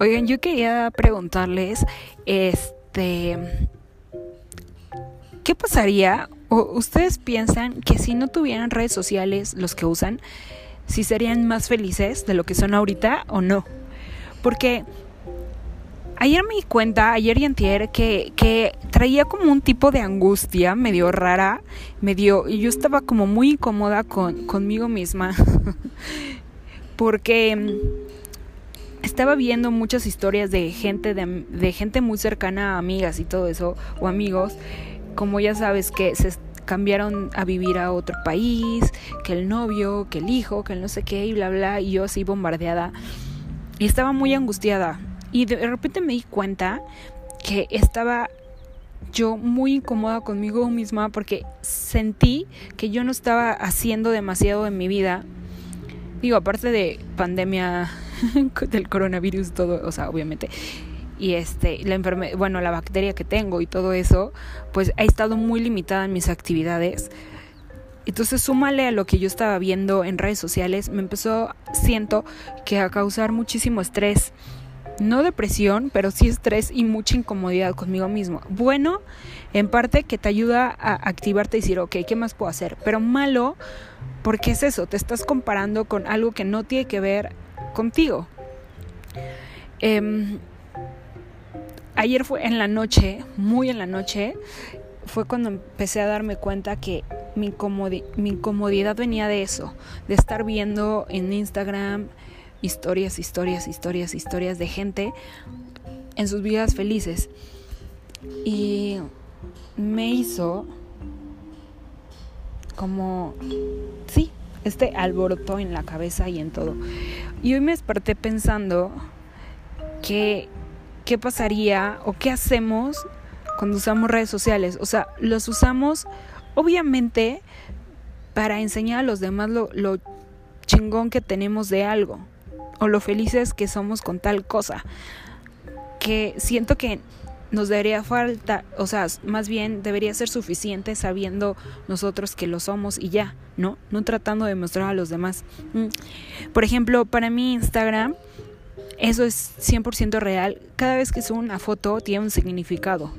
Oigan, yo quería preguntarles, este, ¿qué pasaría? ¿O ustedes piensan que si no tuvieran redes sociales los que usan, si serían más felices de lo que son ahorita o no? Porque ayer me di cuenta, ayer y antier, que, que traía como un tipo de angustia medio rara, medio, y yo estaba como muy incómoda con, conmigo misma, porque estaba viendo muchas historias de gente de, gente muy cercana a amigas y todo eso o amigos como ya sabes que se cambiaron a vivir a otro país que el novio que el hijo que el no sé qué y bla bla y yo así bombardeada. Y estaba muy angustiada. Y de repente me di cuenta que estaba yo muy incómoda conmigo misma porque sentí que yo no estaba haciendo demasiado en mi vida. Digo aparte de pandemia del coronavirus, todo, o sea, obviamente. Y este, la enfermedad, bueno, la bacteria que tengo y todo eso, pues ha estado muy limitada en mis actividades. Entonces, súmale a lo que yo estaba viendo en redes sociales, me empezó, siento, que a causar muchísimo estrés. No depresión, pero sí estrés y mucha incomodidad conmigo mismo. Bueno, en parte que te ayuda a activarte y decir, ok, ¿qué más puedo hacer? Pero malo, porque es eso, te estás comparando con algo que no tiene que ver contigo. Eh, ayer fue en la noche, muy en la noche, fue cuando empecé a darme cuenta que mi, mi incomodidad venía de eso, de estar viendo en Instagram historias, historias, historias, historias de gente en sus vidas felices. Y me hizo como, sí, este alboroto en la cabeza y en todo. Y hoy me desperté pensando que qué pasaría o qué hacemos cuando usamos redes sociales. O sea, los usamos obviamente para enseñar a los demás lo, lo chingón que tenemos de algo o lo felices que somos con tal cosa. Que siento que nos daría falta, o sea, más bien debería ser suficiente sabiendo nosotros que lo somos y ya, ¿no? No tratando de mostrar a los demás. Mm. Por ejemplo, para mí Instagram, eso es 100% real. Cada vez que subo una foto tiene un significado.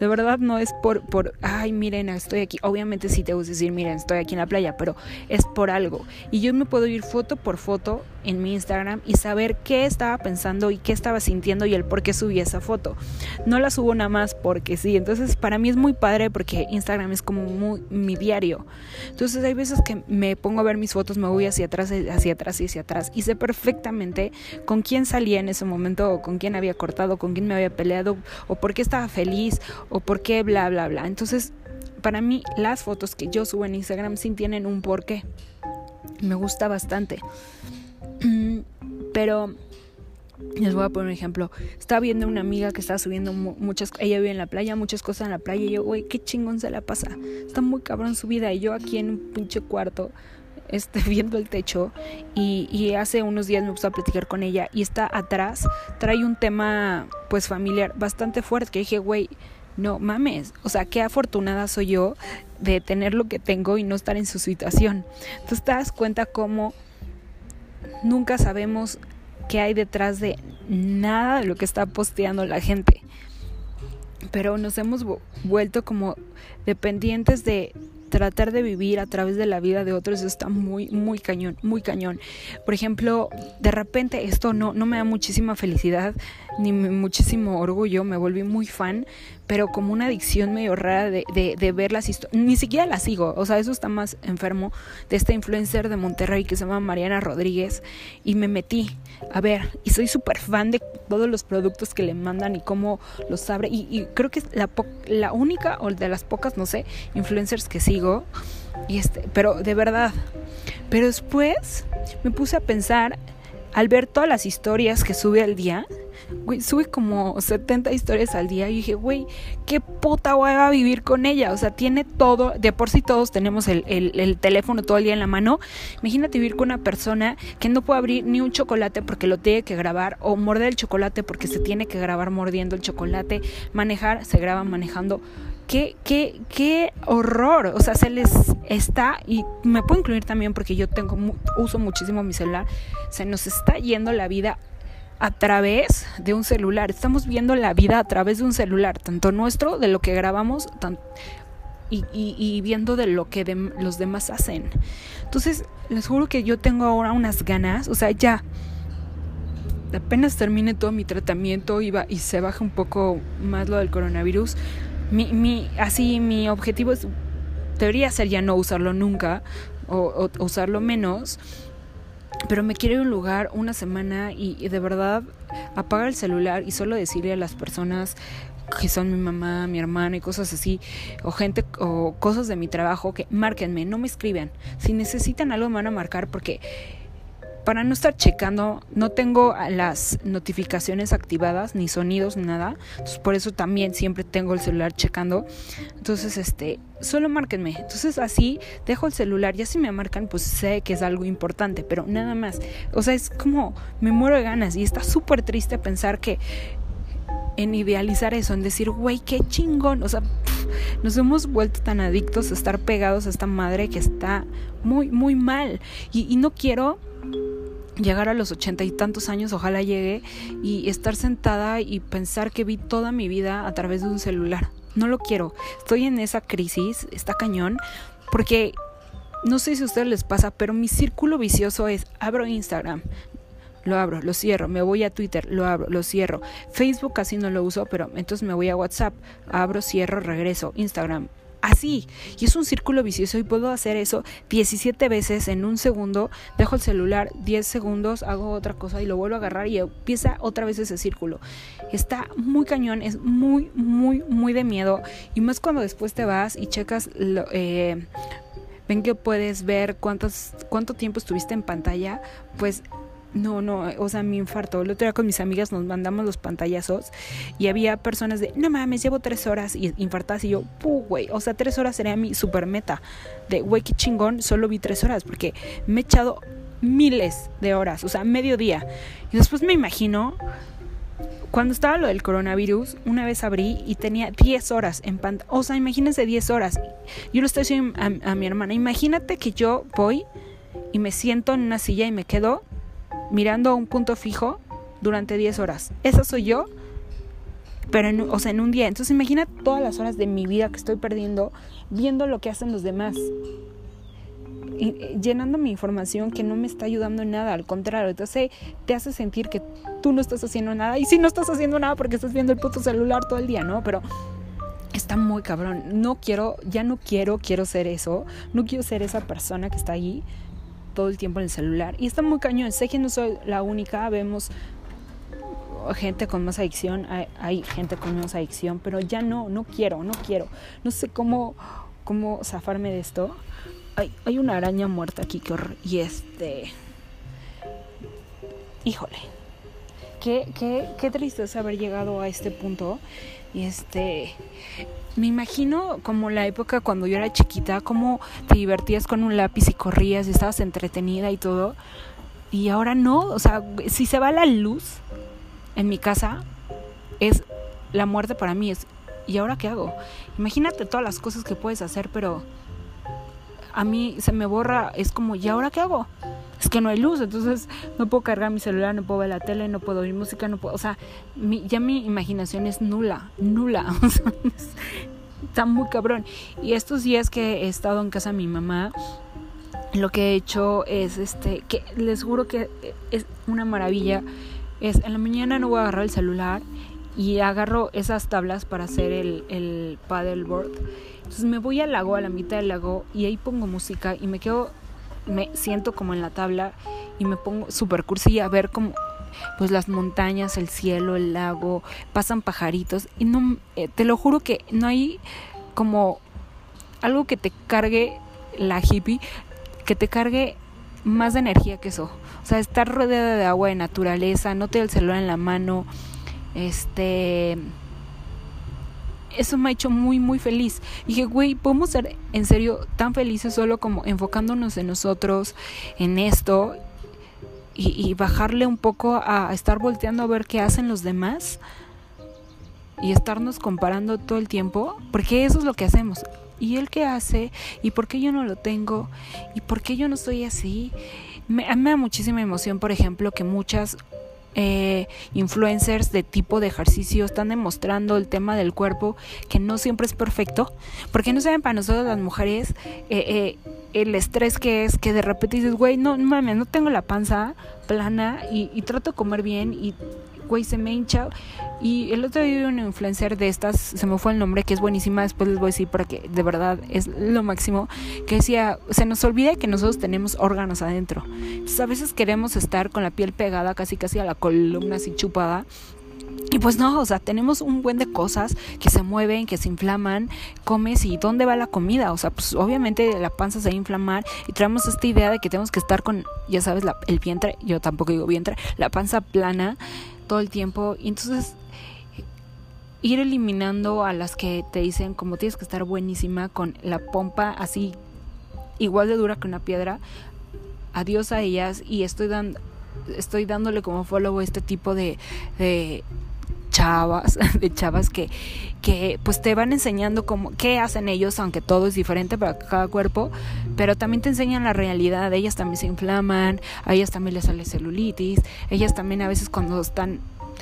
De verdad no es por, por, ay, miren, estoy aquí. Obviamente sí te voy a decir, miren, estoy aquí en la playa, pero es por algo. Y yo me puedo ir foto por foto en mi Instagram y saber qué estaba pensando y qué estaba sintiendo y el por qué subí esa foto. No la subo nada más porque sí. Entonces para mí es muy padre porque Instagram es como muy, mi diario. Entonces hay veces que me pongo a ver mis fotos, me voy hacia atrás, hacia atrás y hacia atrás y sé perfectamente con quién salía en ese momento o con quién había cortado, con quién me había peleado o por qué estaba feliz o por qué bla bla bla. Entonces para mí las fotos que yo subo en Instagram sí tienen un porqué. Me gusta bastante. Pero les voy a poner un ejemplo. Estaba viendo una amiga que estaba subiendo muchas ella vive en la playa, muchas cosas en la playa y yo, güey, qué chingón se la pasa. Está muy cabrón su vida y yo aquí en un pinche cuarto este, viendo el techo y, y, hace unos días me puse a platicar con ella y está atrás, trae un tema pues familiar bastante fuerte que dije, güey, no mames, o sea, qué afortunada soy yo de tener lo que tengo y no estar en su situación. Entonces te das cuenta cómo nunca sabemos qué hay detrás de nada de lo que está posteando la gente. Pero nos hemos vuelto como dependientes de tratar de vivir a través de la vida de otros está muy, muy cañón, muy cañón. Por ejemplo, de repente esto no, no me da muchísima felicidad ni muchísimo orgullo, me volví muy fan, pero como una adicción medio rara de, de, de ver las historias, ni siquiera las sigo, o sea, eso está más enfermo, de esta influencer de Monterrey que se llama Mariana Rodríguez, y me metí a ver, y soy súper fan de todos los productos que le mandan y cómo los abre, y, creo que es la, la única, o de las pocas, no sé, influencers que sigo, y este, pero de verdad, pero después me puse a pensar, al ver todas las historias que sube al día, güey, sube como 70 historias al día y dije, güey, qué puta voy a vivir con ella. O sea, tiene todo, de por sí todos tenemos el, el, el, teléfono todo el día en la mano. Imagínate vivir con una persona que no puede abrir ni un chocolate porque lo tiene que grabar, o morder el chocolate porque se tiene que grabar mordiendo el chocolate, manejar, se graba manejando. Qué, qué, qué horror. O sea, se les está, y me puedo incluir también porque yo tengo, uso muchísimo mi celular, se nos está yendo la vida a través de un celular. Estamos viendo la vida a través de un celular, tanto nuestro, de lo que grabamos, y, viendo de lo que los demás hacen. Entonces, les juro que yo tengo ahora unas ganas, o sea, ya apenas termine todo mi tratamiento y, y se baja un poco más lo del coronavirus, mi, así mi objetivo es, debería ser ya no usarlo nunca o, usarlo menos, pero me quiero ir a un lugar una semana y, de verdad apagar el celular y solo decirle a las personas que son mi mamá, mi hermana y cosas así, o gente o cosas de mi trabajo que márquenme, no me escriban. Si necesitan algo me van a marcar porque para no estar checando, no tengo las notificaciones activadas, ni sonidos, ni nada. Entonces, por eso también siempre tengo el celular checando. Entonces, este, solo márquenme. Entonces, así dejo el celular. Ya si me marcan, pues sé que es algo importante, pero nada más. O sea, es como me muero de ganas y está súper triste pensar que en idealizar eso, en decir, güey, qué chingón. O sea, nos hemos vuelto tan adictos a estar pegados a esta madre que está muy, muy mal. Y, y no quiero llegar a los ochenta y tantos años, ojalá llegue, y estar sentada y pensar que vi toda mi vida a través de un celular. No lo quiero. Estoy en esa crisis, está cañón, porque no sé si a ustedes les pasa, pero mi círculo vicioso es abro Instagram, lo abro, lo cierro, me voy a Twitter, lo abro, lo cierro. Facebook casi no lo uso, pero entonces me voy a WhatsApp, abro, cierro, regreso, Instagram, así. Y es un círculo vicioso y puedo hacer eso 17 veces en un segundo. Dejo el celular 10 segundos, hago otra cosa y lo vuelvo a agarrar y empieza otra vez ese círculo. Está muy cañón, es muy, muy, muy de miedo. Y más cuando después te vas y checas eh, ven que puedes ver cuántos, cuánto tiempo estuviste en pantalla, pues no, no, o sea, mi infarto. El otro día con mis amigas nos mandamos los pantallazos y había personas de, no mames, llevo tres horas y infartas y yo, puh, güey, o sea, tres horas sería mi super meta. De, güey, qué chingón, solo vi tres horas porque me he echado miles de horas, o sea, medio día. Y después me imagino, cuando estaba lo del coronavirus, una vez abrí y tenía 10 horas en pantalla. O sea, imagínense 10 horas. Yo lo estoy diciendo a mi hermana, imagínate que yo voy y me siento en una silla y me quedo mirando a un punto fijo durante 10 horas. Esa soy yo, pero en, o sea, en un día. Entonces imagina todas las horas de mi vida que estoy perdiendo viendo lo que hacen los demás. Y, eh, llenando mi información que no me está ayudando en nada, al contrario, entonces te hace sentir que tú no estás haciendo nada y si no estás haciendo nada porque estás viendo el puto celular todo el día, ¿no? Pero está muy cabrón. No quiero, ya no quiero, quiero ser eso. No quiero ser esa persona que está ahí todo el tiempo en el celular. Y está muy cañón. Sé que no soy la única, vemos gente con más adicción, hay, gente con menos adicción, pero ya no, no quiero, no quiero. No sé cómo, cómo zafarme de esto. Hay, hay una araña muerta aquí que y este... Híjole. Qué, qué, qué tristeza haber llegado a este punto. Y este, me imagino como la época cuando yo era chiquita, cómo te divertías con un lápiz y corrías y estabas entretenida y todo. Y ahora no, o sea, si se va la luz en mi casa, es la muerte para mí. Es, ¿Y ahora qué hago? Imagínate todas las cosas que puedes hacer, pero a mí se me borra, es como, ¿y ahora qué hago? es que no hay luz, entonces no puedo cargar mi celular, no puedo ver la tele, no puedo oír música, no puedo, o sea, ya mi imaginación es nula, nula, está muy cabrón. Y estos días que he estado en casa de mi mamá, lo que he hecho es, este, que les juro que es una maravilla, es en la mañana no voy a agarrar el celular y agarro esas tablas para hacer el, el paddleboard. Entonces me voy al lago, a la mitad del lago, y ahí pongo música y me quedo me siento como en la tabla y me pongo super cursi a ver como pues las montañas, el cielo, el lago, pasan pajaritos y no eh, te lo juro que no hay como algo que te cargue la hippie, que te cargue más de energía que eso. O sea, estar rodeada de agua, de naturaleza, no tener el celular en la mano, este eso me ha hecho muy, muy feliz. Y dije, güey, podemos ser en serio tan felices solo como enfocándonos en nosotros, en esto, y, bajarle un poco a estar volteando a ver qué hacen los demás y estarnos comparando todo el tiempo, porque eso es lo que hacemos. ¿Y él qué hace? ¿Y por qué yo no lo tengo? ¿Y por qué yo no estoy así? Me da muchísima emoción, por ejemplo, que muchas eh, influencers de tipo de ejercicio están demostrando el tema del cuerpo que no siempre es perfecto, porque no saben para nosotros las mujeres eh, eh, el estrés que es que de repente dices, güey, no mames, no tengo la panza plana y, y trato de comer bien y Y el otro día una influencer de estas, se me fue el nombre, que es buenísima, después les voy a decir para que de verdad es lo máximo, que decía, se nos olvida que nosotros tenemos órganos adentro. Entonces a veces queremos estar con la piel pegada casi casi a la columna así chupada. Y pues no, o sea, tenemos un buen de cosas que se mueven, que se inflaman, comes y ¿dónde va la comida? O sea, pues obviamente la panza se va a inflamar y traemos esta idea de que tenemos que estar con, ya sabes, la, el vientre, yo tampoco digo vientre, la panza plana todo el tiempo. Y entonces ir eliminando a las que te dicen como tienes que estar buenísima con la pompa así igual de dura que una piedra. Adiós a ellas y estoy dando estoy dándole como follow este tipo de, de chavas, de chavas que, que pues te van enseñando como qué hacen ellos, aunque todo es diferente para cada cuerpo, pero también te enseñan la realidad, ellas también se inflaman, a ellas también les sale celulitis, ellas también a veces cuando están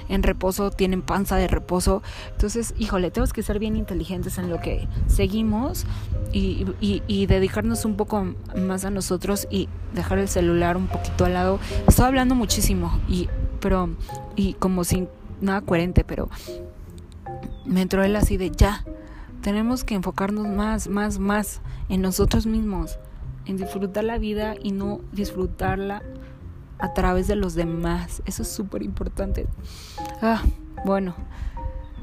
en reposo tienen panza de reposo, entonces, híjole, tenemos que ser bien inteligentes en lo que seguimos y, dedicarnos un poco más a nosotros y dejar el celular un poquito al lado. Estoy hablando muchísimo y pero y como sin nada coherente, pero me entró él así de ya, tenemos que enfocarnos más, más, más en nosotros mismos, en disfrutar la vida y no disfrutarla a través de los demás. Eso es súper importante. Ah, bueno.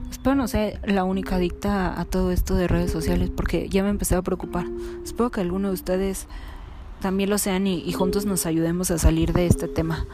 Espero no ser la única adicta a todo esto de redes sociales porque ya me empecé a preocupar. Espero que alguno de ustedes también lo sean y, y juntos nos ayudemos a salir de este tema.